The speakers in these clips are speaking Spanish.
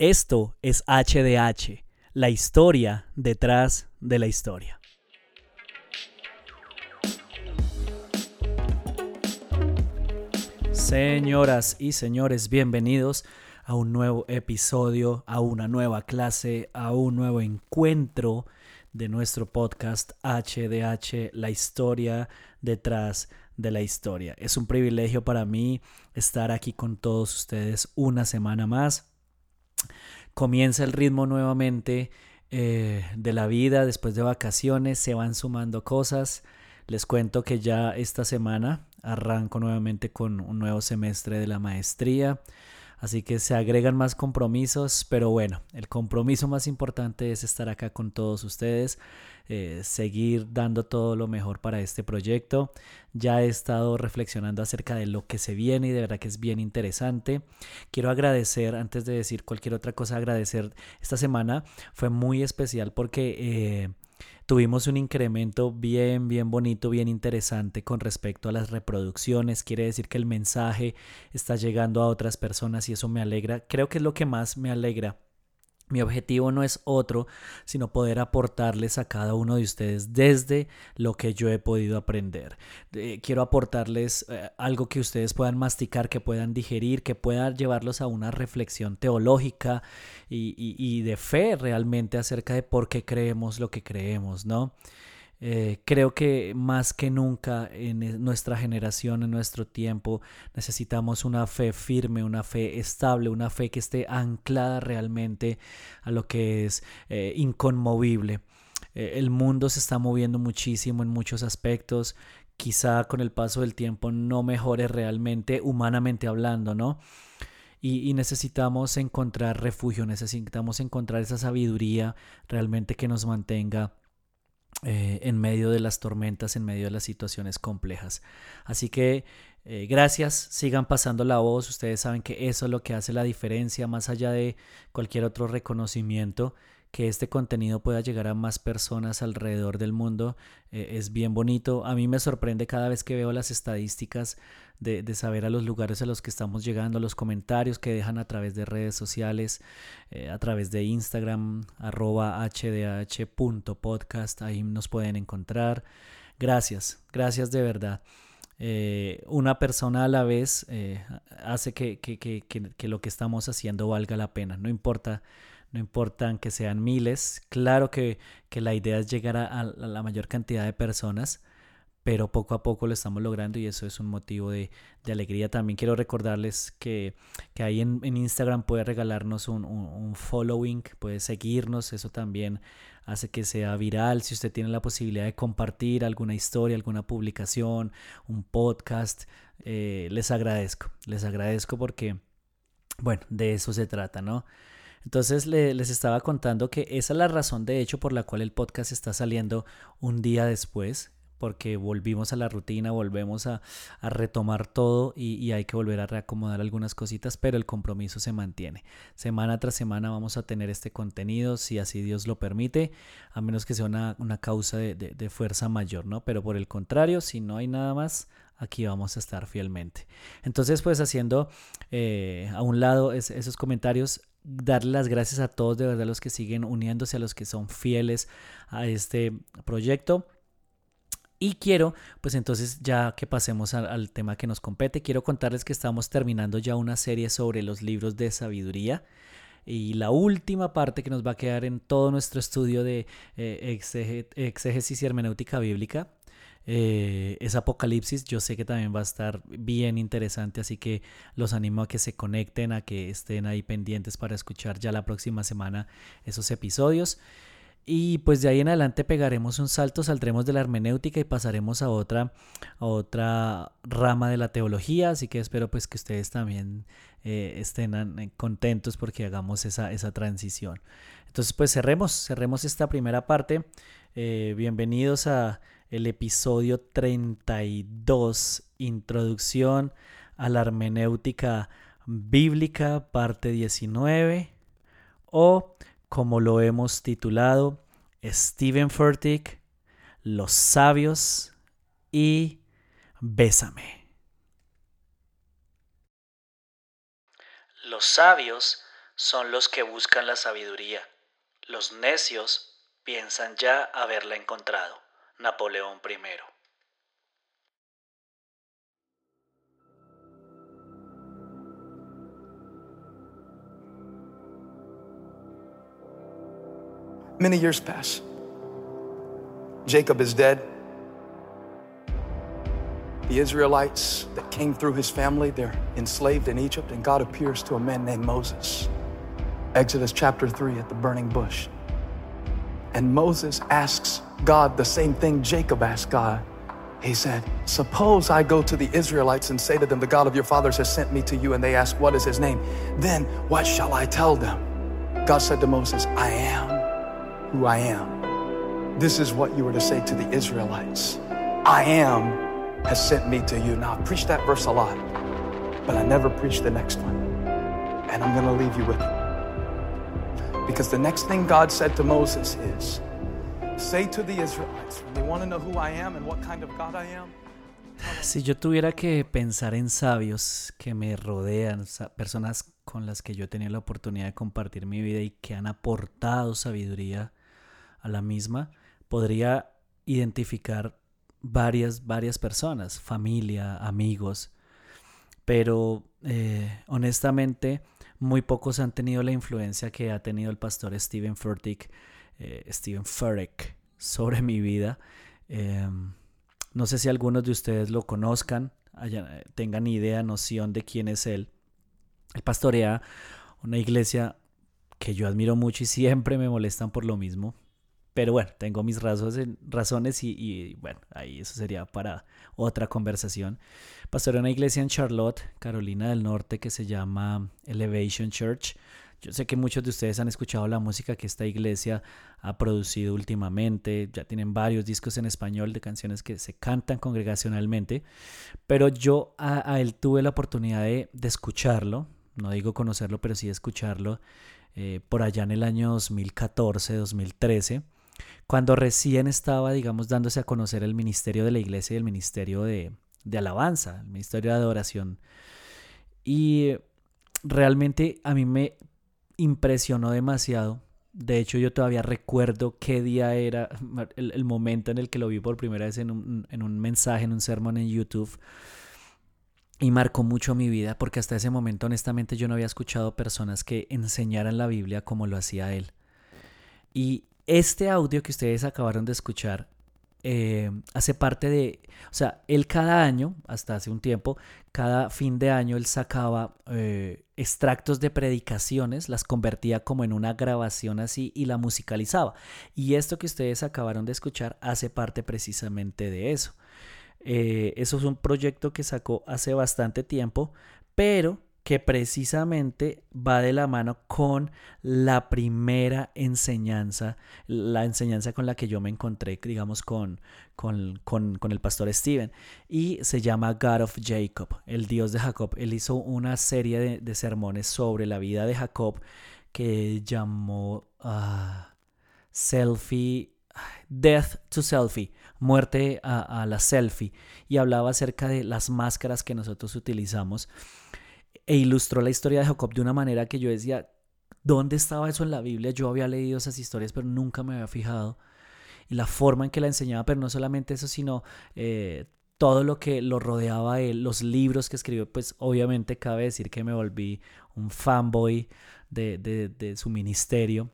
Esto es HDH, la historia detrás de la historia. Señoras y señores, bienvenidos a un nuevo episodio, a una nueva clase, a un nuevo encuentro de nuestro podcast HDH, la historia detrás de la historia. Es un privilegio para mí estar aquí con todos ustedes una semana más comienza el ritmo nuevamente eh, de la vida después de vacaciones, se van sumando cosas. Les cuento que ya esta semana arranco nuevamente con un nuevo semestre de la maestría. Así que se agregan más compromisos, pero bueno, el compromiso más importante es estar acá con todos ustedes, eh, seguir dando todo lo mejor para este proyecto. Ya he estado reflexionando acerca de lo que se viene y de verdad que es bien interesante. Quiero agradecer, antes de decir cualquier otra cosa, agradecer esta semana fue muy especial porque... Eh, tuvimos un incremento bien, bien bonito, bien interesante con respecto a las reproducciones. Quiere decir que el mensaje está llegando a otras personas y eso me alegra. Creo que es lo que más me alegra mi objetivo no es otro, sino poder aportarles a cada uno de ustedes desde lo que yo he podido aprender. Quiero aportarles eh, algo que ustedes puedan masticar, que puedan digerir, que puedan llevarlos a una reflexión teológica y de fe realmente acerca de por qué creemos lo que creemos, ¿no? Eh, creo que más que nunca en nuestra generación, en nuestro tiempo, necesitamos una fe firme, una fe estable, una fe que esté anclada realmente a lo que es eh, inconmovible. Eh, el mundo se está moviendo muchísimo en muchos aspectos. Quizá con el paso del tiempo no mejore realmente, humanamente hablando, ¿no? y, necesitamos encontrar refugio, necesitamos encontrar esa sabiduría realmente que nos mantenga eh, en medio de las tormentas, en medio de las situaciones complejas. Así que eh, gracias, sigan pasando la voz, ustedes saben que eso es lo que hace la diferencia, más allá de cualquier otro reconocimiento que este contenido pueda llegar a más personas alrededor del mundo eh, es bien bonito. A mí me sorprende cada vez que veo las estadísticas de, saber a los lugares a los que estamos llegando, los comentarios que dejan a través de redes sociales, eh, a través de Instagram, arroba hdh.podcast, ahí nos pueden encontrar. Gracias, gracias de verdad. Eh, una persona a la vez hace que, que, que, que lo que estamos haciendo valga la pena, no importa no importan que sean miles. Claro que, la idea es llegar a, la mayor cantidad de personas, pero poco a poco lo estamos logrando y eso es un motivo de, alegría. También quiero recordarles que, ahí en, Instagram puede regalarnos un, following, puede seguirnos, eso también hace que sea viral. Si usted tiene la posibilidad de compartir alguna historia, alguna publicación, un podcast, eh, les agradezco, les agradezco porque, bueno, de eso se trata, ¿no? Entonces les estaba contando que esa es la razón de hecho por la cual el podcast está saliendo un día después, porque volvimos a la rutina, volvemos a, retomar todo y, hay que volver a reacomodar algunas cositas, pero el compromiso se mantiene. Semana tras semana vamos a tener este contenido, si así Dios lo permite, a menos que sea una, causa de, fuerza mayor, ¿no? Pero por el contrario, si no hay nada más, aquí vamos a estar fielmente. Entonces, pues haciendo eh, a un lado esos comentarios, darle las gracias a todos de verdad los que siguen uniéndose, a los que son fieles a este proyecto. Y quiero, pues entonces ya que pasemos al, tema que nos compete, quiero contarles que estamos terminando ya una serie sobre los libros de sabiduría. Y la última parte que nos va a quedar en todo nuestro estudio de eh, exégesis y hermenéutica bíblica eh, es Apocalipsis. Yo sé que también va a estar bien interesante, así que los animo a que se conecten, a que estén ahí pendientes para escuchar ya la próxima semana esos episodios. Y pues de ahí en adelante pegaremos un salto, saldremos de la hermenéutica y pasaremos a otra, a otra rama de la teología. Así que espero pues que ustedes también eh, estén eh, contentos porque hagamos esa, esa transición. Entonces pues cerremos, cerremos esta primera parte. bienvenidos a el episodio 32, Introducción a la Hermenéutica Bíblica, parte 19, o como lo hemos titulado, Stephen Furtick, Los Sabios y Bésame. Los sabios son los que buscan la sabiduría. Los necios piensan ya haberla encontrado. Napoleón I. Many years pass. Jacob is dead. The Israelites that came through his family, they're enslaved in Egypt, and God appears to a man named Moses. Exodus chapter 3 at the burning bush. And Moses asks God the same thing Jacob asked God. He said, Suppose I go to the Israelites and say to them, The God of your fathers has sent me to you, and they ask, What is his name? Then what shall I tell them? God said to Moses, I am who I am. This is what you were to say to the Israelites I am has sent me to you. Now, I preached that verse a lot, but I never preached the next one. And I'm going to leave you with it. Because the next thing God said to Moses is, Say to the Israelites, when they want to know who I am and what kind of God I am. Si yo tuviera que pensar en sabios que me rodean, personas con las que yo he tenido la oportunidad de compartir mi vida y que han aportado sabiduría a la misma, podría identificar varias, varias personas, familia, amigos, pero eh, honestamente muy pocos han tenido la influencia que ha tenido el pastor Steven Furtick, eh, Furtick sobre mi vida. Em, no sé si algunos de ustedes lo conozcan, tengan idea, noción de quién es él. Él pastorea una iglesia que yo admiro mucho y siempre me molestan por lo mismo. Pero bueno, tengo mis razones y, bueno, ahí eso sería para otra conversación. Pastorea una iglesia en Charlotte, Carolina del Norte, que se llama Elevation Church. Yo sé que muchos de ustedes han escuchado la música que esta iglesia ha producido últimamente. Ya tienen varios discos en español de canciones que se cantan congregacionalmente. Pero yo a, él tuve la oportunidad de, escucharlo. No digo conocerlo, pero sí escucharlo eh, por allá en el año 2014, 2013 cuando recién estaba, digamos, dándose a conocer el ministerio de la iglesia y el ministerio de, alabanza, el ministerio de adoración. Y realmente a mí me impresionó demasiado. De hecho, yo todavía recuerdo qué día era el, momento en el que lo vi por primera vez en un, en un mensaje, en un sermón en YouTube. Y marcó mucho mi vida porque hasta ese momento honestamente yo no había escuchado personas que enseñaran la Biblia como lo hacía él. Y este audio que ustedes acabaron de escuchar eh, hace parte de, o sea, él cada año, hasta hace un tiempo, cada fin de año él sacaba eh, extractos de predicaciones, las convertía como en una grabación así y la musicalizaba. Y esto que ustedes acabaron de escuchar hace parte precisamente de eso. Eh, eso es un proyecto que sacó hace bastante tiempo, pero que precisamente va de la mano con la primera enseñanza, la enseñanza con la que yo me encontré, digamos, con, con, el pastor Steven, y se llama God of Jacob, el Dios de Jacob. Él hizo una serie de, sermones sobre la vida de Jacob que llamó ah, Selfie, Death to Selfie, muerte a la selfie, y hablaba acerca de las máscaras que nosotros utilizamos e ilustró la historia de Jacob de una manera que yo decía, ¿dónde estaba eso en la Biblia? Yo había leído esas historias, pero nunca me había fijado. Y la forma en que la enseñaba, pero no solamente eso, sino eh, todo lo que lo rodeaba a él, los libros que escribió, pues obviamente cabe decir que me volví un fanboy de, de, de su ministerio.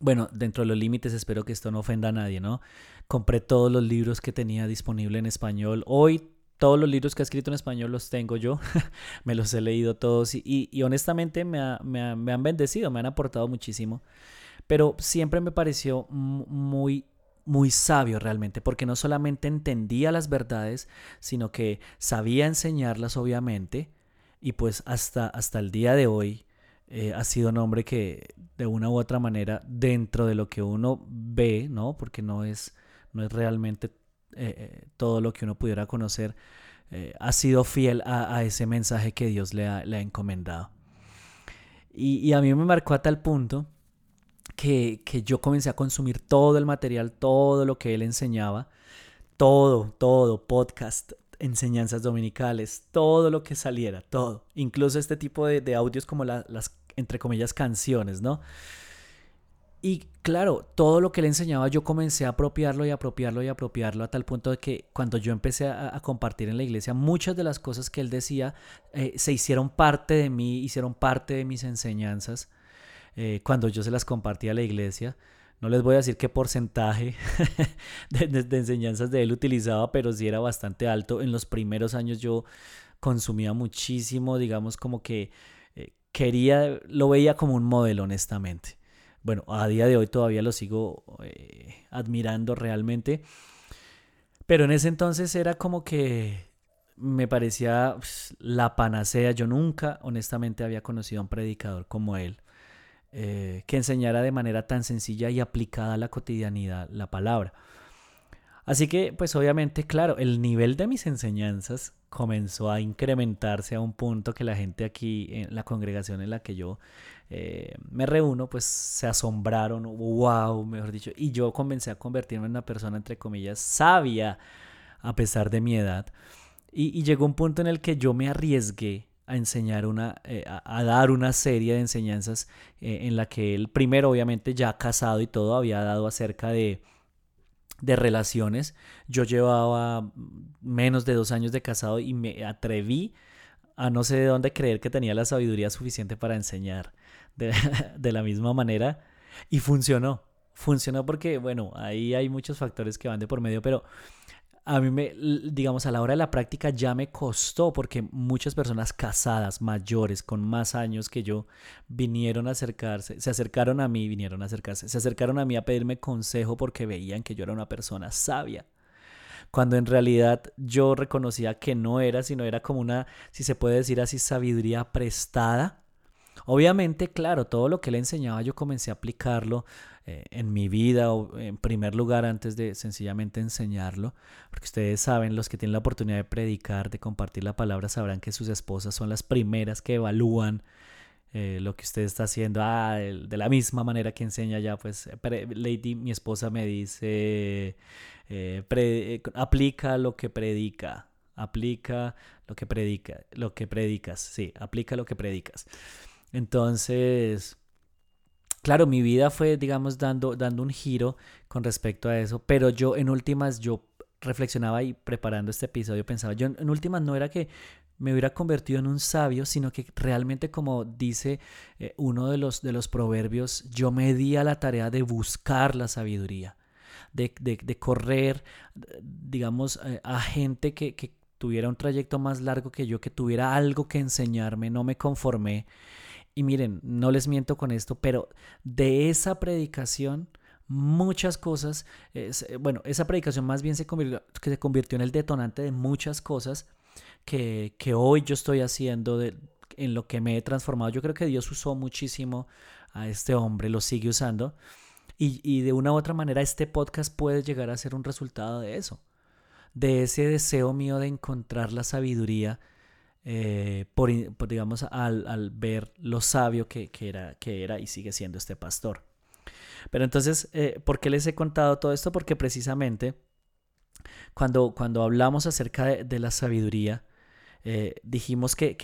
Bueno, dentro de los límites espero que esto no ofenda a nadie, ¿no? Compré todos los libros que tenía disponible en español. Hoy todos los libros que ha escrito en español los tengo yo, me los he leído todos y, honestamente me, han bendecido, me han aportado muchísimo, pero siempre me pareció muy, muy sabio realmente, porque no solamente entendía las verdades, sino que sabía enseñarlas obviamente, y pues hasta, hasta el día de hoy eh, ha sido un hombre que de una u otra manera, dentro de lo que uno ve, ¿no? Porque no es, no es realmente eh, eh, todo lo que uno pudiera conocer, eh, ha sido fiel a, ese mensaje que Dios le ha, encomendado. Y, a mí me marcó a tal punto que, yo comencé a consumir todo el material, todo lo que él enseñaba, todo, todo, podcast, enseñanzas dominicales, todo lo que saliera, todo. Incluso este tipo de, audios como las, entre comillas, canciones, ¿no? Y claro, todo lo que le enseñaba yo comencé a apropiarlo y apropiarlo y apropiarlo a tal punto de que cuando yo empecé a, compartir en la iglesia, muchas de las cosas que él decía eh, se hicieron parte de mí, hicieron parte de mis enseñanzas eh, cuando yo se las compartía a la iglesia. No les voy a decir qué porcentaje de, enseñanzas de él utilizaba, pero sí era bastante alto. En los primeros años yo consumía muchísimo, digamos como que eh, quería, lo veía como un modelo, honestamente bueno, a día de hoy todavía lo sigo eh, admirando realmente. Pero en ese entonces era como que me parecía pues, la panacea. Yo nunca, honestamente, había conocido a un predicador como él, eh, que enseñara de manera tan sencilla y aplicada a la cotidianidad la palabra. Así que, pues obviamente, claro, el nivel de mis enseñanzas comenzó a incrementarse a un punto que la gente aquí, en la congregación en la que yo eh, me reúno, pues se asombraron, wow, mejor dicho, y yo comencé a convertirme en una persona, entre comillas, sabia, a pesar de mi edad. Y, llegó un punto en el que yo me arriesgué a enseñar una, eh, a, dar una serie de enseñanzas eh, en la que él, primero, obviamente, ya casado y todo, había dado acerca de de relaciones. Yo llevaba menos de dos años de casado y me atreví a no sé de dónde creer que tenía la sabiduría suficiente para enseñar de, de la misma manera. Y funcionó. Funcionó porque, bueno, ahí hay muchos factores que van de por medio, pero a mí me, digamos, a la hora de la práctica ya me costó porque muchas personas casadas, mayores, con más años que yo, vinieron a acercarse, se acercaron a mí, vinieron a acercarse, se acercaron a mí a pedirme consejo porque veían que yo era una persona sabia. Cuando en realidad yo reconocía que no era, sino era como una, si se puede decir así, sabiduría prestada Obviamente, claro, todo lo que le enseñaba yo comencé a aplicarlo eh, en mi vida, o en primer lugar, antes de sencillamente enseñarlo, porque ustedes saben, los que tienen la oportunidad de predicar, de compartir la palabra, sabrán que sus esposas son las primeras que evalúan eh, lo que usted está haciendo. Ah, de la misma manera que enseña ya, pues Lady, mi esposa me dice, eh, aplica lo que predica, aplica lo que predica, lo que predicas, sí, aplica lo que predicas. Entonces, claro, mi vida fue, digamos, dando, dando un giro con respecto a eso, pero yo en últimas, yo reflexionaba y preparando este episodio pensaba, yo en últimas no era que me hubiera convertido en un sabio, sino que realmente como dice eh, uno de los, de los proverbios, yo me di a la tarea de buscar la sabiduría, de, de, correr, digamos, eh, a gente que, que tuviera un trayecto más largo que yo, que tuviera algo que enseñarme, no me conformé y miren, no les miento con esto, pero de esa predicación, muchas cosas, eh, bueno, esa predicación más bien se convirtió, que se convirtió en el detonante de muchas cosas que, hoy yo estoy haciendo, de, en lo que me he transformado. Yo creo que Dios usó muchísimo a este hombre, lo sigue usando. Y, y de una u otra manera este podcast puede llegar a ser un resultado de eso, de ese deseo mío de encontrar la sabiduría eh, por, digamos, al, ver lo sabio que, era, que era y sigue siendo este pastor. Pero entonces, eh, ¿por qué les he contado todo esto? Porque precisamente cuando, cuando hablamos acerca de, la sabiduría, eh, dijimos que,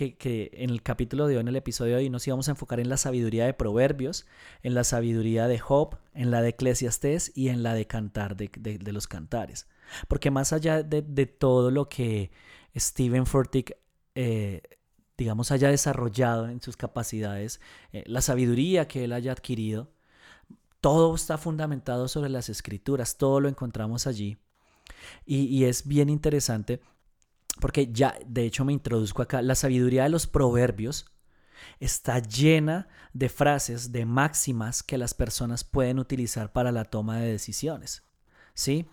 en el capítulo de hoy, en el episodio de hoy, nos íbamos a enfocar en la sabiduría de Proverbios, en la sabiduría de Job, en la de Eclesiastés y en la de Cantar, de, de los Cantares. Porque más allá de, todo lo que Stephen Furtick eh, digamos, haya desarrollado en sus capacidades, eh, la sabiduría que él haya adquirido, todo está fundamentado sobre las escrituras, todo lo encontramos allí. Y, es bien interesante porque ya, de hecho, me introduzco acá, la sabiduría de los proverbios está llena de frases, de máximas que las personas pueden utilizar para la toma de decisiones. ¿Sí?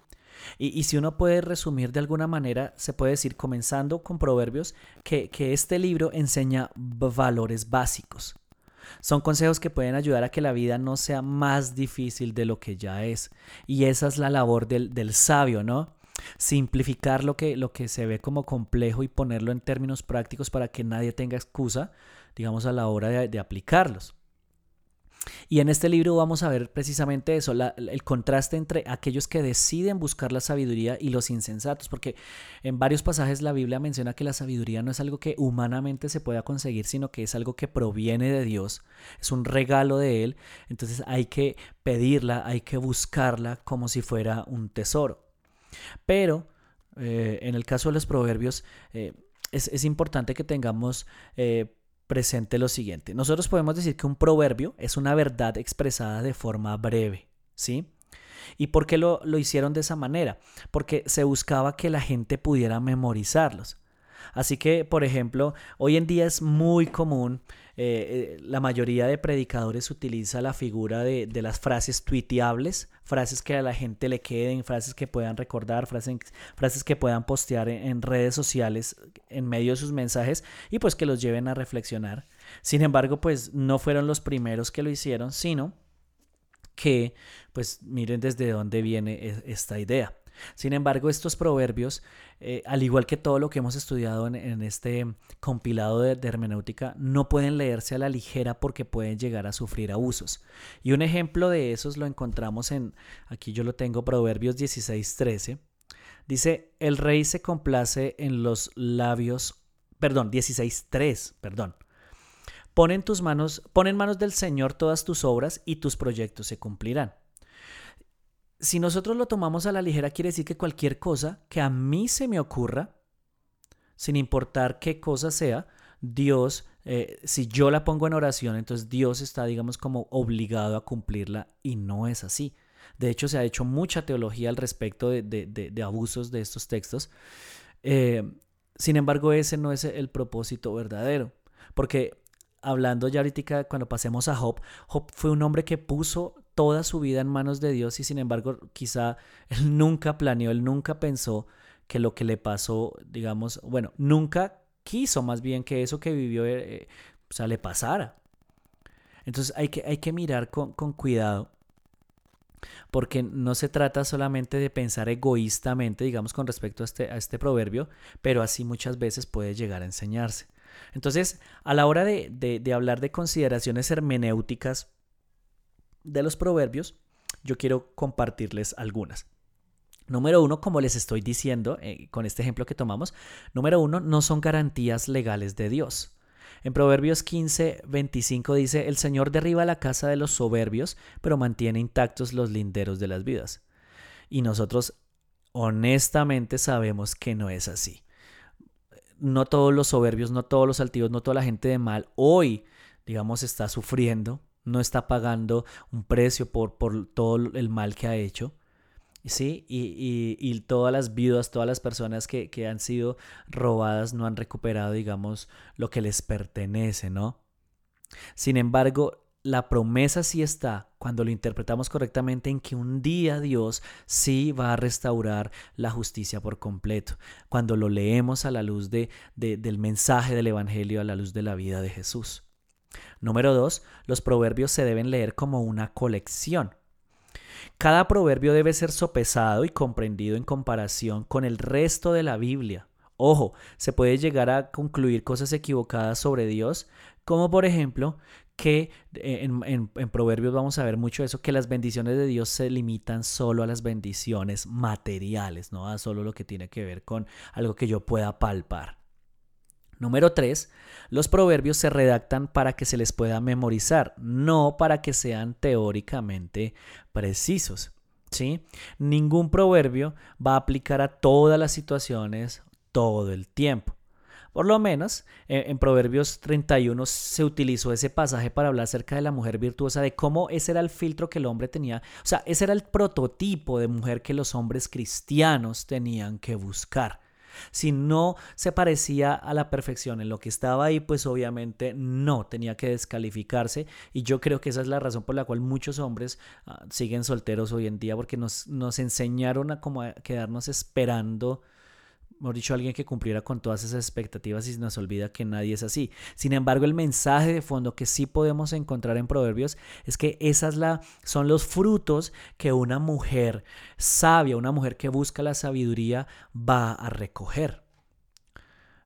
Y, si uno puede resumir de alguna manera, se puede decir, comenzando con Proverbios, que, este libro enseña valores básicos. Son consejos que pueden ayudar a que la vida no sea más difícil de lo que ya es. Y esa es la labor del, sabio, ¿no? Simplificar lo que, se ve como complejo y ponerlo en términos prácticos para que nadie tenga excusa, digamos, a la hora de aplicarlos. Y en este libro vamos a ver precisamente eso, el contraste entre aquellos que deciden buscar la sabiduría y los insensatos, porque en varios pasajes la Biblia menciona que la sabiduría no es algo que humanamente se pueda conseguir, sino que es algo que proviene de Dios, es un regalo de Él, entonces hay que pedirla, hay que buscarla como si fuera un tesoro. Pero eh, en el caso de los proverbios, eh, es, importante que tengamos eh, presente lo siguiente. Nosotros podemos decir que un proverbio es una verdad expresada de forma breve, ¿sí? ¿Y por qué lo, lo hicieron de esa manera? Porque se buscaba que la gente pudiera memorizarlos. Así que, por ejemplo, hoy en día es muy común, eh, eh, la mayoría de predicadores utiliza la figura de, las frases tuiteables, frases que a la gente le queden, frases que puedan recordar, frases, frases que puedan postear en, redes sociales en medio de sus mensajes y pues que los lleven a reflexionar. Sin embargo, pues no fueron los primeros que lo hicieron, sino que pues miren desde dónde viene e, esta idea. Sin embargo, estos proverbios, eh, al igual que todo lo que hemos estudiado en, este compilado de, hermenéutica, no pueden leerse a la ligera porque pueden llegar a sufrir abusos. Y un ejemplo de esos lo encontramos en, aquí yo lo tengo, Proverbios 16:13. Dice, el rey se complace en los labios, perdón, 16:3, perdón. Pon en tus manos, pon en manos del Señor todas tus obras y tus proyectos se cumplirán si nosotros lo tomamos a la ligera, quiere decir que cualquier cosa que a mí se me ocurra, sin importar qué cosa sea, Dios, eh, si yo la pongo en oración, entonces Dios está, digamos, como obligado a cumplirla y no es así. De hecho, se ha hecho mucha teología al respecto de, abusos de estos textos. Eh, sin embargo, ese no es el propósito verdadero. Porque hablando ya ahorita, cuando pasemos a Job, Job fue un hombre que puso toda su vida en manos de Dios y sin embargo quizá él nunca planeó, él nunca pensó que lo que le pasó, digamos, bueno, nunca quiso más bien que eso que vivió, eh, eh, sea, le pasara. Entonces hay que, hay que mirar con, con cuidado porque no se trata solamente de pensar egoístamente, digamos, con respecto a este, este proverbio, pero así muchas veces puede llegar a enseñarse. Entonces, a la hora de, de hablar de consideraciones hermenéuticas, de los proverbios, yo quiero compartirles algunas. Número uno, como les estoy diciendo eh, con este ejemplo que tomamos, número uno, no son garantías legales de Dios. En Proverbios 15, 25 dice, el Señor derriba la casa de los soberbios, pero mantiene intactos los linderos de las vidas. Y nosotros honestamente sabemos que no es así. No todos los soberbios, no todos los altivos, no toda la gente de mal hoy, digamos, está sufriendo no está pagando un precio por, por todo el mal que ha hecho. ¿sí? Y, todas las viudas, todas las personas que, que, han sido robadas no han recuperado, digamos, lo que les pertenece, ¿no? Sin embargo, la promesa sí está, cuando lo interpretamos correctamente, en que un día Dios sí va a restaurar la justicia por completo, cuando lo leemos a la luz de, del mensaje del Evangelio, a la luz de la vida de Jesús. Número dos, los proverbios se deben leer como una colección. Cada proverbio debe ser sopesado y comprendido en comparación con el resto de la Biblia. Ojo, se puede llegar a concluir cosas equivocadas sobre Dios, como por ejemplo que eh, en, Proverbios vamos a ver mucho eso, que las bendiciones de Dios se limitan solo a las bendiciones materiales, no a solo lo que tiene que ver con algo que yo pueda palpar. Número 3. Los proverbios se redactan para que se les pueda memorizar, no para que sean teóricamente precisos. ¿sí? Ningún proverbio va a aplicar a todas las situaciones todo el tiempo. Por lo menos eh, en Proverbios 31 se utilizó ese pasaje para hablar acerca de la mujer virtuosa, de cómo ese era el filtro que el hombre tenía, o sea, ese era el prototipo de mujer que los hombres cristianos tenían que buscar. Si no se parecía a la perfección en lo que estaba ahí, pues obviamente no tenía que descalificarse. Y yo creo que esa es la razón por la cual muchos hombres ah, siguen solteros hoy en día, porque nos, nos enseñaron a como a quedarnos esperando hemos dicho, alguien que cumpliera con todas esas expectativas y nos olvida que nadie es así. Sin embargo, el mensaje de fondo que sí podemos encontrar en Proverbios es que esas la, son los frutos que una mujer sabia, una mujer que busca la sabiduría, va a recoger.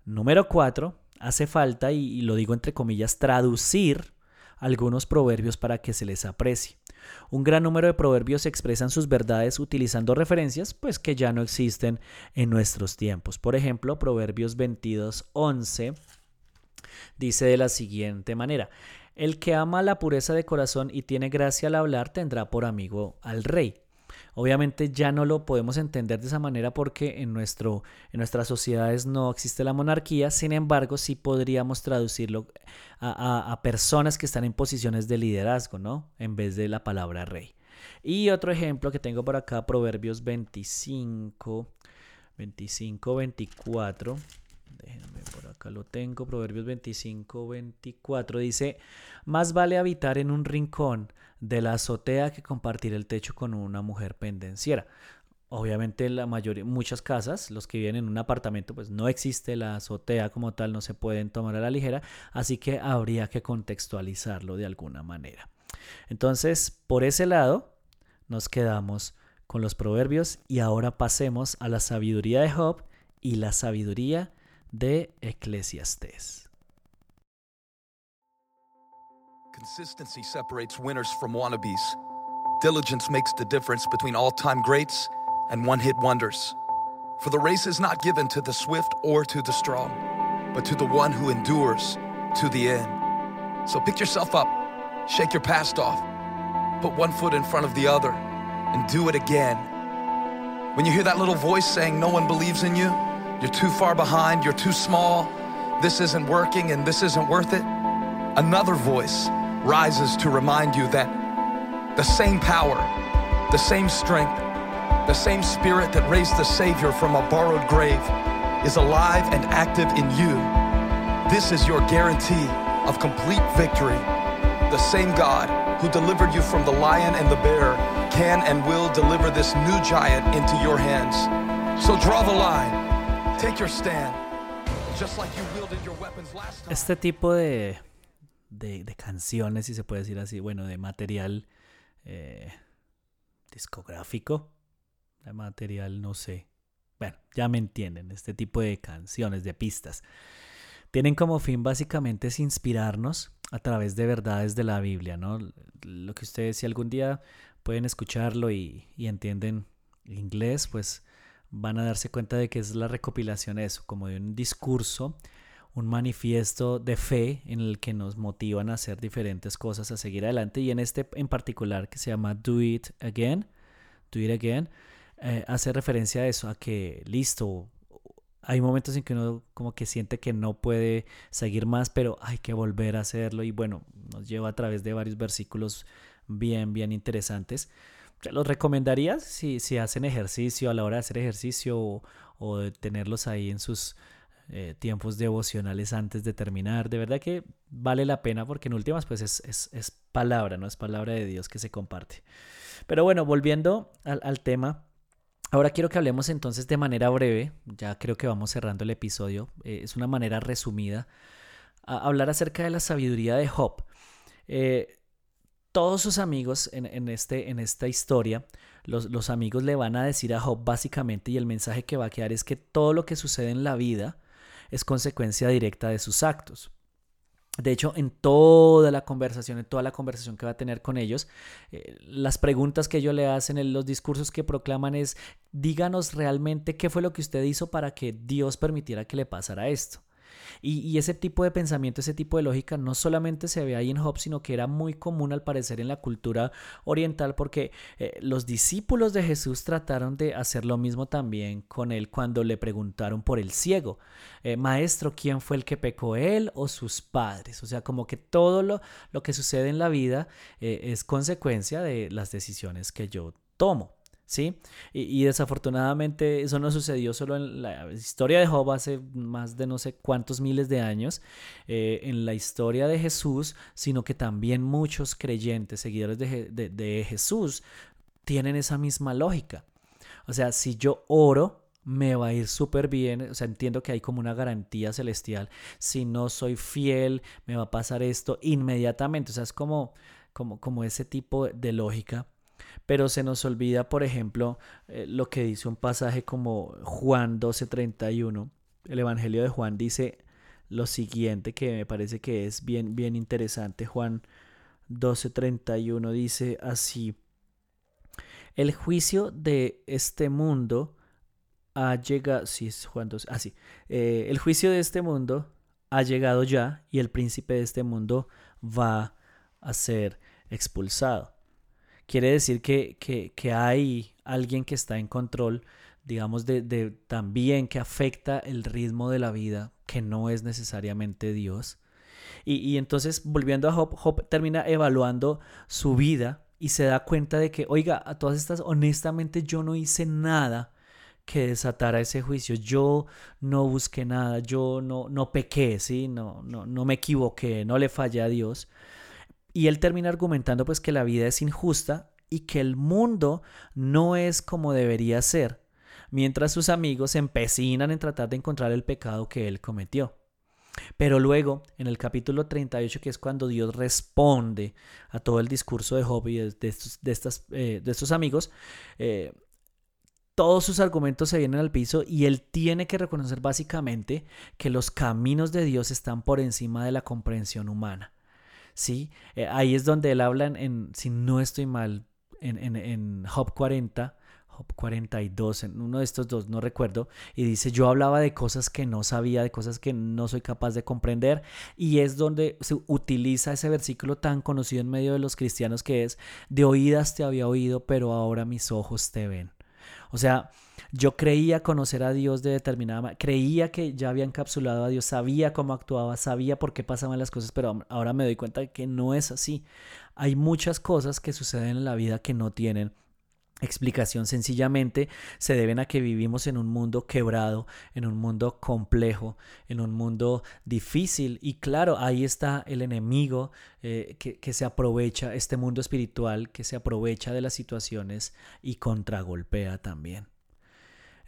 Número cuatro, hace falta, y, lo digo entre comillas, traducir algunos proverbios para que se les aprecie. Un gran número de proverbios expresan sus verdades utilizando referencias pues que ya no existen en nuestros tiempos. Por ejemplo, Proverbios 22:11 dice de la siguiente manera: El que ama la pureza de corazón y tiene gracia al hablar tendrá por amigo al rey. Obviamente ya no lo podemos entender de esa manera porque en, nuestro, en nuestras sociedades no existe la monarquía, sin embargo sí podríamos traducirlo a, a personas que están en posiciones de liderazgo, ¿no? En vez de la palabra rey. Y otro ejemplo que tengo por acá, Proverbios 25, 25, 24. Déjenme por acá lo tengo. Proverbios 25, 24 dice: Más vale habitar en un rincón de la azotea que compartir el techo con una mujer pendenciera. Obviamente la mayoría, muchas casas, los que viven en un apartamento, pues no existe la azotea como tal, no se pueden tomar a la ligera, así que habría que contextualizarlo de alguna manera. Entonces, por ese lado, nos quedamos con los proverbios y ahora pasemos a la sabiduría de Job y la sabiduría de Eclesiastés. Consistency separates winners from wannabes. Diligence makes the difference between all time greats and one hit wonders. For the race is not given to the swift or to the strong, but to the one who endures to the end. So pick yourself up, shake your past off, put one foot in front of the other, and do it again. When you hear that little voice saying, No one believes in you, you're too far behind, you're too small, this isn't working, and this isn't worth it, another voice rises to remind you that the same power, the same strength, the same spirit that raised the Savior from a borrowed grave is alive and active in you. This is your guarantee of complete victory. The same God who delivered you from the lion and the bear can and will deliver this new giant into your hands. So draw the line, take your stand, just like you wielded your weapons last time. Este tipo de de, canciones, si se puede decir así, bueno, de material eh, discográfico, de material, no sé. Bueno, ya me entienden, este tipo de canciones, de pistas. Tienen como fin básicamente es inspirarnos a través de verdades de la Biblia, ¿no? Lo que ustedes si algún día pueden escucharlo y, y entienden inglés, pues van a darse cuenta de que es la recopilación eso, como de un discurso un manifiesto de fe en el que nos motivan a hacer diferentes cosas, a seguir adelante. Y en este en particular que se llama Do It Again, Do It Again, eh, hace referencia a eso, a que listo, hay momentos en que uno como que siente que no puede seguir más, pero hay que volver a hacerlo. Y bueno, nos lleva a través de varios versículos bien, bien interesantes. ¿Se los recomendaría si, si hacen ejercicio a la hora de hacer ejercicio o, tenerlos ahí en sus eh, tiempos devocionales antes de terminar. De verdad que vale la pena porque en últimas pues es, es, palabra, ¿no? Es palabra de Dios que se comparte. Pero bueno, volviendo al, tema. Ahora quiero que hablemos entonces de manera breve, ya creo que vamos cerrando el episodio, eh, es una manera resumida, hablar acerca de la sabiduría de Job. Eh, todos sus amigos en, este, en esta historia, los, los, amigos le van a decir a Job básicamente, y el mensaje que va a quedar es que todo lo que sucede en la vida es consecuencia directa de sus actos. De hecho, en toda la conversación, en toda la conversación que va a tener con ellos, eh, las preguntas que ellos le hacen, en los discursos que proclaman es, díganos realmente qué fue lo que usted hizo para que Dios permitiera que le pasara esto. Y, ese tipo de pensamiento, ese tipo de lógica no solamente se ve ahí en Job, sino que era muy común al parecer en la cultura oriental porque eh, los discípulos de Jesús trataron de hacer lo mismo también con él cuando le preguntaron por el ciego. Eh, maestro, ¿quién fue el que pecó, él o sus padres? O sea, como que todo lo, lo que sucede en la vida eh, es consecuencia de las decisiones que yo tomo. ¿Sí? Y, desafortunadamente eso no sucedió solo en la historia de Job hace más de no sé cuántos miles de años, eh, en la historia de Jesús, sino que también muchos creyentes, seguidores de, de Jesús, tienen esa misma lógica. O sea, si yo oro, me va a ir súper bien, o sea, entiendo que hay como una garantía celestial, si no soy fiel, me va a pasar esto inmediatamente, o sea, es como, como, como ese tipo de lógica pero se nos olvida, por ejemplo, eh, lo que dice un pasaje como Juan 12:31. El Evangelio de Juan dice lo siguiente que me parece que es bien, bien interesante. Juan, 12:31 dice así, el juicio de este mundo ha llegado, sí, Juan 12, ah, eh, el juicio de este mundo ha llegado ya y el príncipe de este mundo va a ser expulsado. Quiere decir que, que, hay alguien que está en control, digamos, de, también que afecta el ritmo de la vida, que no es necesariamente Dios. Y, y entonces, volviendo a Job, Job termina evaluando su vida y se da cuenta de que, oiga, a todas estas, honestamente yo no hice nada que desatara ese juicio. Yo no busqué nada, yo no, no pequé, ¿sí? No, no, no me equivoqué, no le fallé a Dios. Y él termina argumentando pues que la vida es injusta y que el mundo no es como debería ser, mientras sus amigos se empecinan en tratar de encontrar el pecado que él cometió. Pero luego, en el capítulo 38, que es cuando Dios responde a todo el discurso de Job y de, estos, de, eh, de estos amigos, eh, todos sus argumentos se vienen al piso y él tiene que reconocer básicamente que los caminos de Dios están por encima de la comprensión humana. ¿Sí? Eh, ahí es donde él habla, en, si no estoy mal, en, en, en Job 40, Job 42, en uno de estos dos, no recuerdo, y dice, yo hablaba de cosas que no sabía, de cosas que no soy capaz de comprender, y es donde se utiliza ese versículo tan conocido en medio de los cristianos que es, de oídas te había oído, pero ahora mis ojos te ven. O sea, yo creía conocer a Dios de determinada manera, creía que ya había encapsulado a Dios, sabía cómo actuaba, sabía por qué pasaban las cosas, pero ahora me doy cuenta de que no es así. Hay muchas cosas que suceden en la vida que no tienen explicación sencillamente se deben a que vivimos en un mundo quebrado, en un mundo complejo, en un mundo difícil y claro, ahí está el enemigo eh, que, que, se aprovecha, este mundo espiritual que se aprovecha de las situaciones y contragolpea también.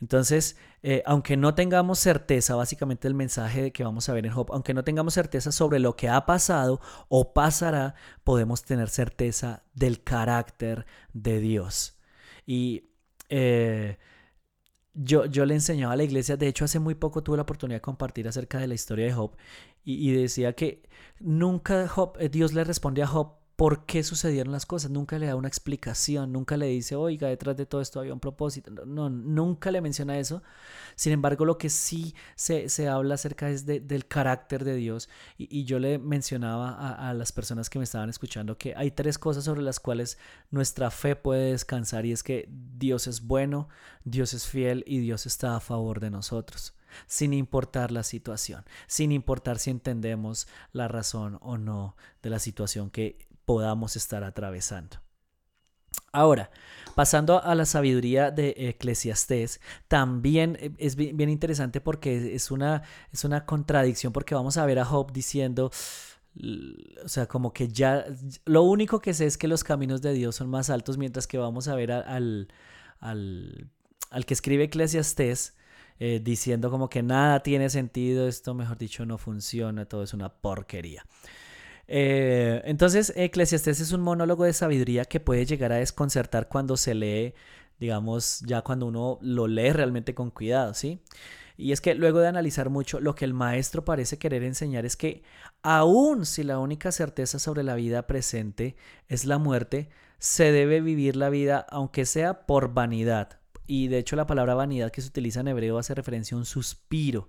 Entonces, eh, aunque no tengamos certeza, básicamente el mensaje que vamos a ver en Job, aunque no tengamos certeza sobre lo que ha pasado o pasará, podemos tener certeza del carácter de Dios. Y eh, yo, yo le enseñaba a la iglesia, de hecho hace muy poco tuve la oportunidad de compartir acerca de la historia de Job y, decía que nunca eh, Dios le responde a Job por qué sucedieron las cosas. Nunca le da una explicación, nunca le dice, oiga, detrás de todo esto había un propósito. No, nunca le menciona eso. Sin embargo, lo que sí se, se habla acerca es del carácter de Dios. Y, yo le mencionaba a, a, las personas que me estaban escuchando que hay tres cosas sobre las cuales nuestra fe puede descansar y es que Dios es bueno, Dios es fiel y Dios está a favor de nosotros sin importar la situación, sin importar si entendemos la razón o no de la situación que podamos estar atravesando. Ahora, pasando a la sabiduría de Eclesiastés, también eh, es bien interesante porque es una, es una contradicción porque vamos a ver a Job diciendo, o sea, como que ya, lo único que sé es que los caminos de Dios son más altos, mientras que vamos a ver al, al, al que escribe Eclesiastés eh, diciendo como que nada tiene sentido, esto mejor dicho no funciona, todo es una porquería. Eh, entonces, Eclesiastes es un monólogo de sabiduría que puede llegar a desconcertar cuando se lee, digamos, ya cuando uno lo lee realmente con cuidado, ¿sí? Y es que luego de analizar mucho, lo que el maestro parece querer enseñar es que aun si la única certeza sobre la vida presente es la muerte, se debe vivir la vida aunque sea por vanidad. Y de hecho la palabra vanidad que se utiliza en hebreo hace referencia a un suspiro.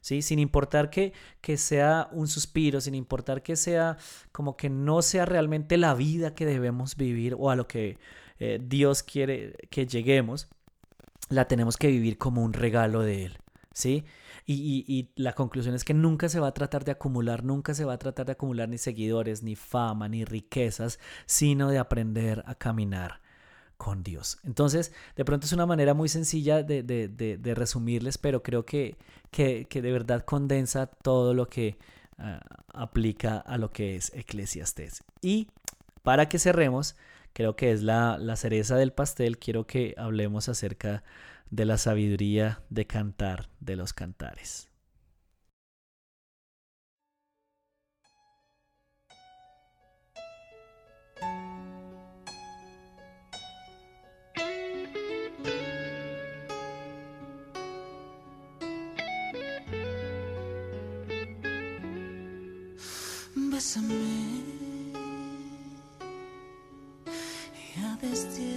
Sin importar que, que sea un suspiro, sin importar que sea como que no sea realmente la vida que debemos vivir o a lo que eh, Dios quiere que lleguemos, la tenemos que vivir como un regalo de Él, ¿sí? Y, y, la conclusión es que nunca se va a tratar de acumular, nunca se va a tratar de acumular ni seguidores, ni fama, ni riquezas, sino de aprender a caminar con Dios. Entonces, de pronto es una manera muy sencilla de, de, de, resumirles, pero creo que, que, que, de verdad condensa todo lo que ah, aplica a lo que es Eclesiastes. Y para que cerremos, creo que es la, la cereza del pastel, quiero que hablemos acerca de la sabiduría de cantar de los cantares. bésame y a vestir.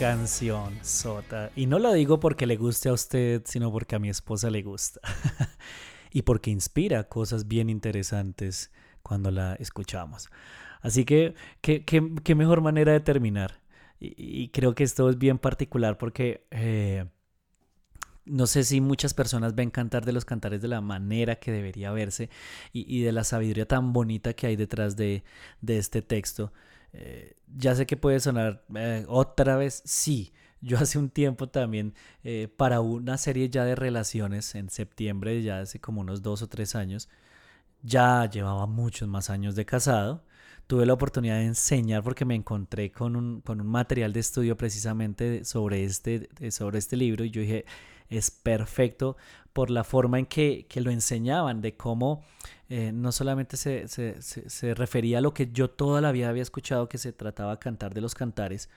Canción, Sota. Y no lo digo porque le guste a usted, sino porque a mi esposa le gusta. y porque inspira cosas bien interesantes cuando la escuchamos. Así que, ¿qué, mejor manera de terminar? Y, creo que esto es bien particular porque eh, no sé si muchas personas ven cantar de los cantares de la manera que debería verse y, de la sabiduría tan bonita que hay detrás de, este texto. Eh, ya sé que puede sonar eh, otra vez, sí, yo hace un tiempo también, eh, para una serie ya de relaciones, en septiembre, ya hace como unos dos o tres años, ya llevaba muchos más años de casado. Tuve la oportunidad de enseñar porque me encontré con un, con un material de estudio precisamente sobre este, sobre este libro y yo dije, es perfecto por la forma en que, que lo enseñaban, de cómo eh, no solamente se, se, se, refería a lo que yo toda la vida había escuchado que se trataba de cantar de los cantares,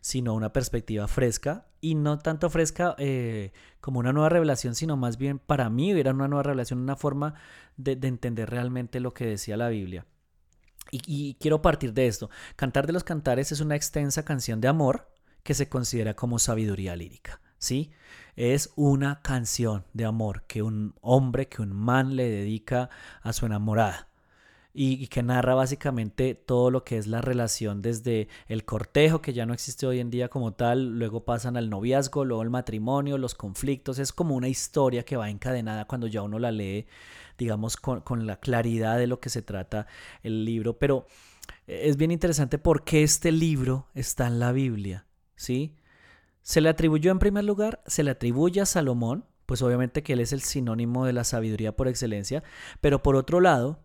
sino una perspectiva fresca y no tanto fresca eh, como una nueva revelación, sino más bien para mí era una nueva revelación, una forma de, entender realmente lo que decía la Biblia. Y, quiero partir de esto. Cantar de los Cantares es una extensa canción de amor que se considera como sabiduría lírica. ¿Sí? Es una canción de amor que un hombre, que un man le dedica a su enamorada y, que narra básicamente todo lo que es la relación desde el cortejo, que ya no existe hoy en día como tal, luego pasan al noviazgo, luego el matrimonio, los conflictos, es como una historia que va encadenada cuando ya uno la lee, digamos, con, con la claridad de lo que se trata el libro, pero es bien interesante porque este libro está en la Biblia, ¿sí? Se le atribuyó en primer lugar, se le atribuye a Salomón, pues obviamente que él es el sinónimo de la sabiduría por excelencia, pero por otro lado,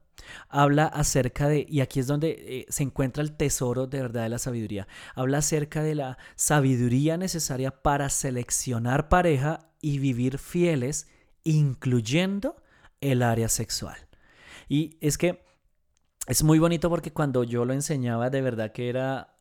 habla acerca de, y aquí es donde eh, se encuentra el tesoro de verdad de la sabiduría, habla acerca de la sabiduría necesaria para seleccionar pareja y vivir fieles, incluyendo el área sexual. Y es que es muy bonito porque cuando yo lo enseñaba de verdad que era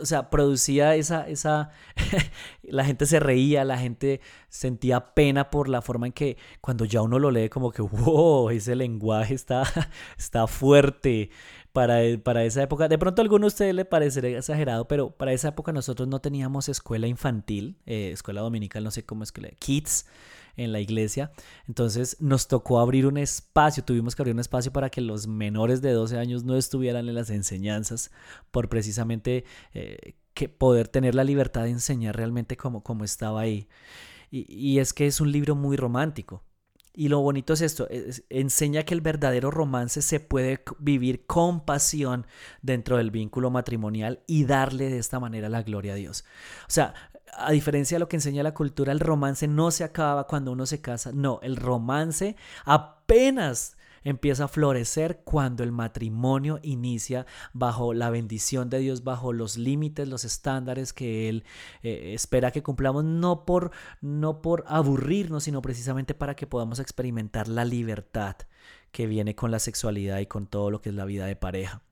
o sea, producía esa, esa, la gente se reía, la gente sentía pena por la forma en que cuando ya uno lo lee como que, wow, ese lenguaje está, está fuerte para, para esa época. De pronto a alguno de ustedes le parecerá exagerado, pero para esa época nosotros no teníamos escuela infantil, eh, escuela dominical, no sé cómo es que kids en la iglesia. Entonces nos tocó abrir un espacio, tuvimos que abrir un espacio para que los menores de 12 años no estuvieran en las enseñanzas por precisamente eh, que poder tener la libertad de enseñar realmente como, como estaba ahí. Y, es que es un libro muy romántico. Y lo bonito es esto, enseña que el verdadero romance se puede vivir con pasión dentro del vínculo matrimonial y darle de esta manera la gloria a Dios. O sea, a diferencia de lo que enseña la cultura, el romance no se acaba cuando uno se casa. No, el romance apenas empieza a florecer cuando el matrimonio inicia bajo la bendición de Dios, bajo los límites, los estándares que Él eh, espera que cumplamos, no por, no por aburrirnos, sino precisamente para que podamos experimentar la libertad que viene con la sexualidad y con todo lo que es la vida de pareja.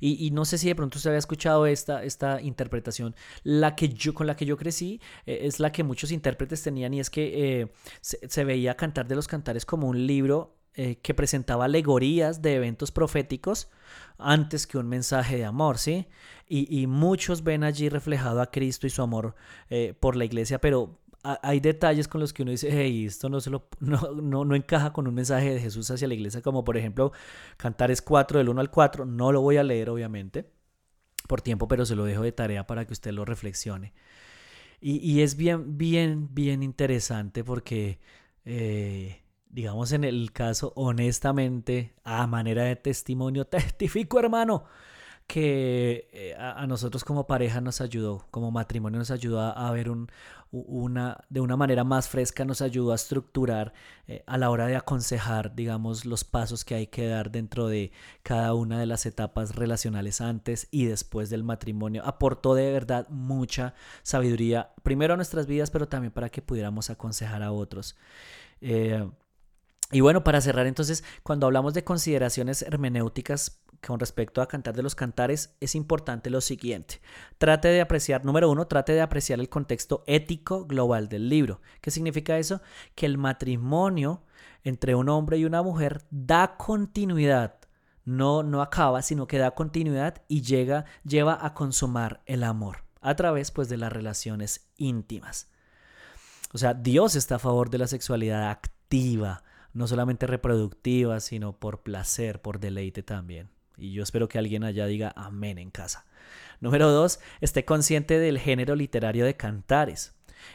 Y, no sé si de pronto usted había escuchado esta, esta interpretación. La que yo, con la que yo crecí eh, es la que muchos intérpretes tenían y es que eh, se, veía Cantar de los Cantares como un libro eh, que presentaba alegorías de eventos proféticos antes que un mensaje de amor, ¿sí? Y, y muchos ven allí reflejado a Cristo y su amor por la iglesia, pero hay detalles con los que uno dice, hey, esto no, se lo, no, no, encaja con un mensaje de Jesús hacia la iglesia, como por ejemplo Cantares 4 del 1 al 4. No lo voy a leer, obviamente, por tiempo, pero se lo dejo de tarea para que usted lo reflexione. Y, es bien, bien, bien interesante porque, eh, digamos, en el caso, honestamente, a manera de testimonio, testifico, hermano, que eh, a, nosotros como pareja nos ayudó, como matrimonio nos ayudó a, ver un, una, de una manera más fresca, nos ayudó a estructurar eh, a la hora de aconsejar, digamos, los pasos que hay que dar dentro de cada una de las etapas relacionales antes y después del matrimonio. Aportó de verdad mucha sabiduría, primero a nuestras vidas, pero también para que pudiéramos aconsejar a otros. Eh, y bueno, para cerrar entonces, cuando hablamos de consideraciones hermenéuticas con respecto a cantar de los cantares, es importante lo siguiente. Trate de apreciar, número uno, trate de apreciar el contexto ético global del libro. ¿Qué significa eso? Que el matrimonio entre un hombre y una mujer da continuidad. No, no acaba, sino que da continuidad y llega, lleva a consumar el amor a través pues, de las relaciones íntimas. O sea, Dios está a favor de la sexualidad activa, no solamente reproductiva, sino por placer, por deleite también. Y yo espero que alguien allá diga amén en casa. Número dos, esté consciente del género literario de cantares.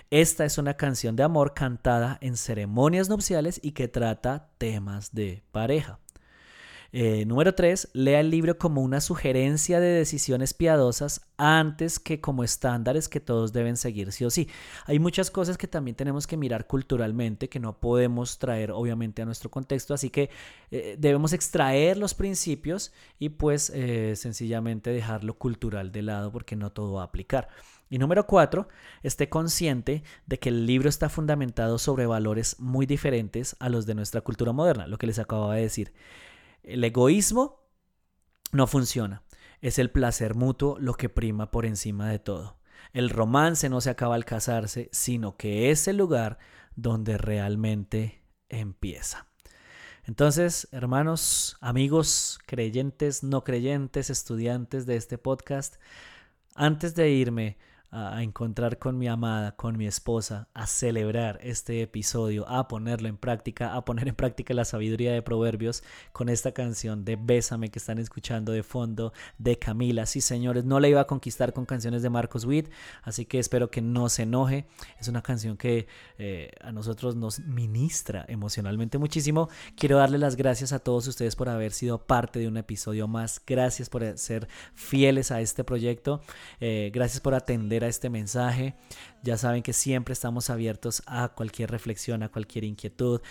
Esta es una canción de amor cantada en ceremonias nupciales y que trata temas de pareja. Eh, número 3. Lea el libro como una sugerencia de decisiones piadosas antes que como estándares que todos deben seguir sí o sí. Hay muchas cosas que también tenemos que mirar culturalmente que no podemos traer obviamente a nuestro contexto, así que eh, debemos extraer los principios y pues eh, sencillamente dejar lo cultural de lado porque no todo va a aplicar. Y número cuatro, esté consciente de que el libro está fundamentado sobre valores muy diferentes a los de nuestra cultura moderna, lo que les acababa de decir. El egoísmo no funciona. Es el placer mutuo lo que prima por encima de todo. El romance no se acaba al casarse, sino que es el lugar donde realmente empieza. Entonces, hermanos, amigos, creyentes, no creyentes, estudiantes de este podcast, antes de irme, a encontrar con mi amada, con mi esposa, a celebrar este episodio, a ponerlo en práctica, a poner en práctica la sabiduría de Proverbios con esta canción de Bésame que están escuchando de fondo de Camila. Sí, señores, no la iba a conquistar con canciones de Marcos Witt, así que espero que no se enoje. Es una canción que eh, a nosotros nos ministra emocionalmente muchísimo. Quiero darle las gracias a todos ustedes por haber sido parte de un episodio más. Gracias por ser fieles a este proyecto. Eh, gracias por atender este mensaje. Ya saben que siempre estamos abiertos a cualquier reflexión, a cualquier inquietud,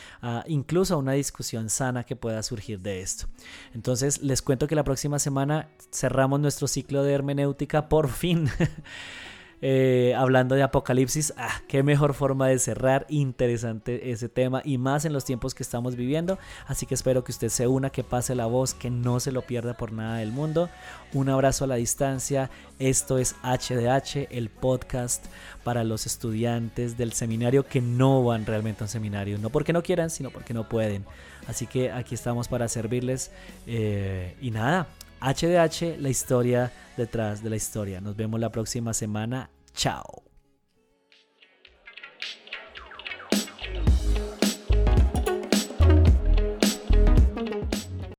incluso a una discusión sana que pueda surgir de esto. Entonces les cuento que la próxima semana cerramos nuestro ciclo de hermenéutica por fin. Eh, hablando de Apocalipsis, ah, qué mejor forma de cerrar, interesante ese tema y más en los tiempos que estamos viviendo. Así que espero que usted se una, que pase la voz, que no se lo pierda por nada del mundo. Un abrazo a la distancia. Esto es HDH, el podcast para los estudiantes del seminario que no van realmente a un seminario, no porque no quieran, sino porque no pueden. Así que aquí estamos para servirles. Eh, y nada, HDH, la historia detrás de la historia. Nos vemos la próxima semana. Chao.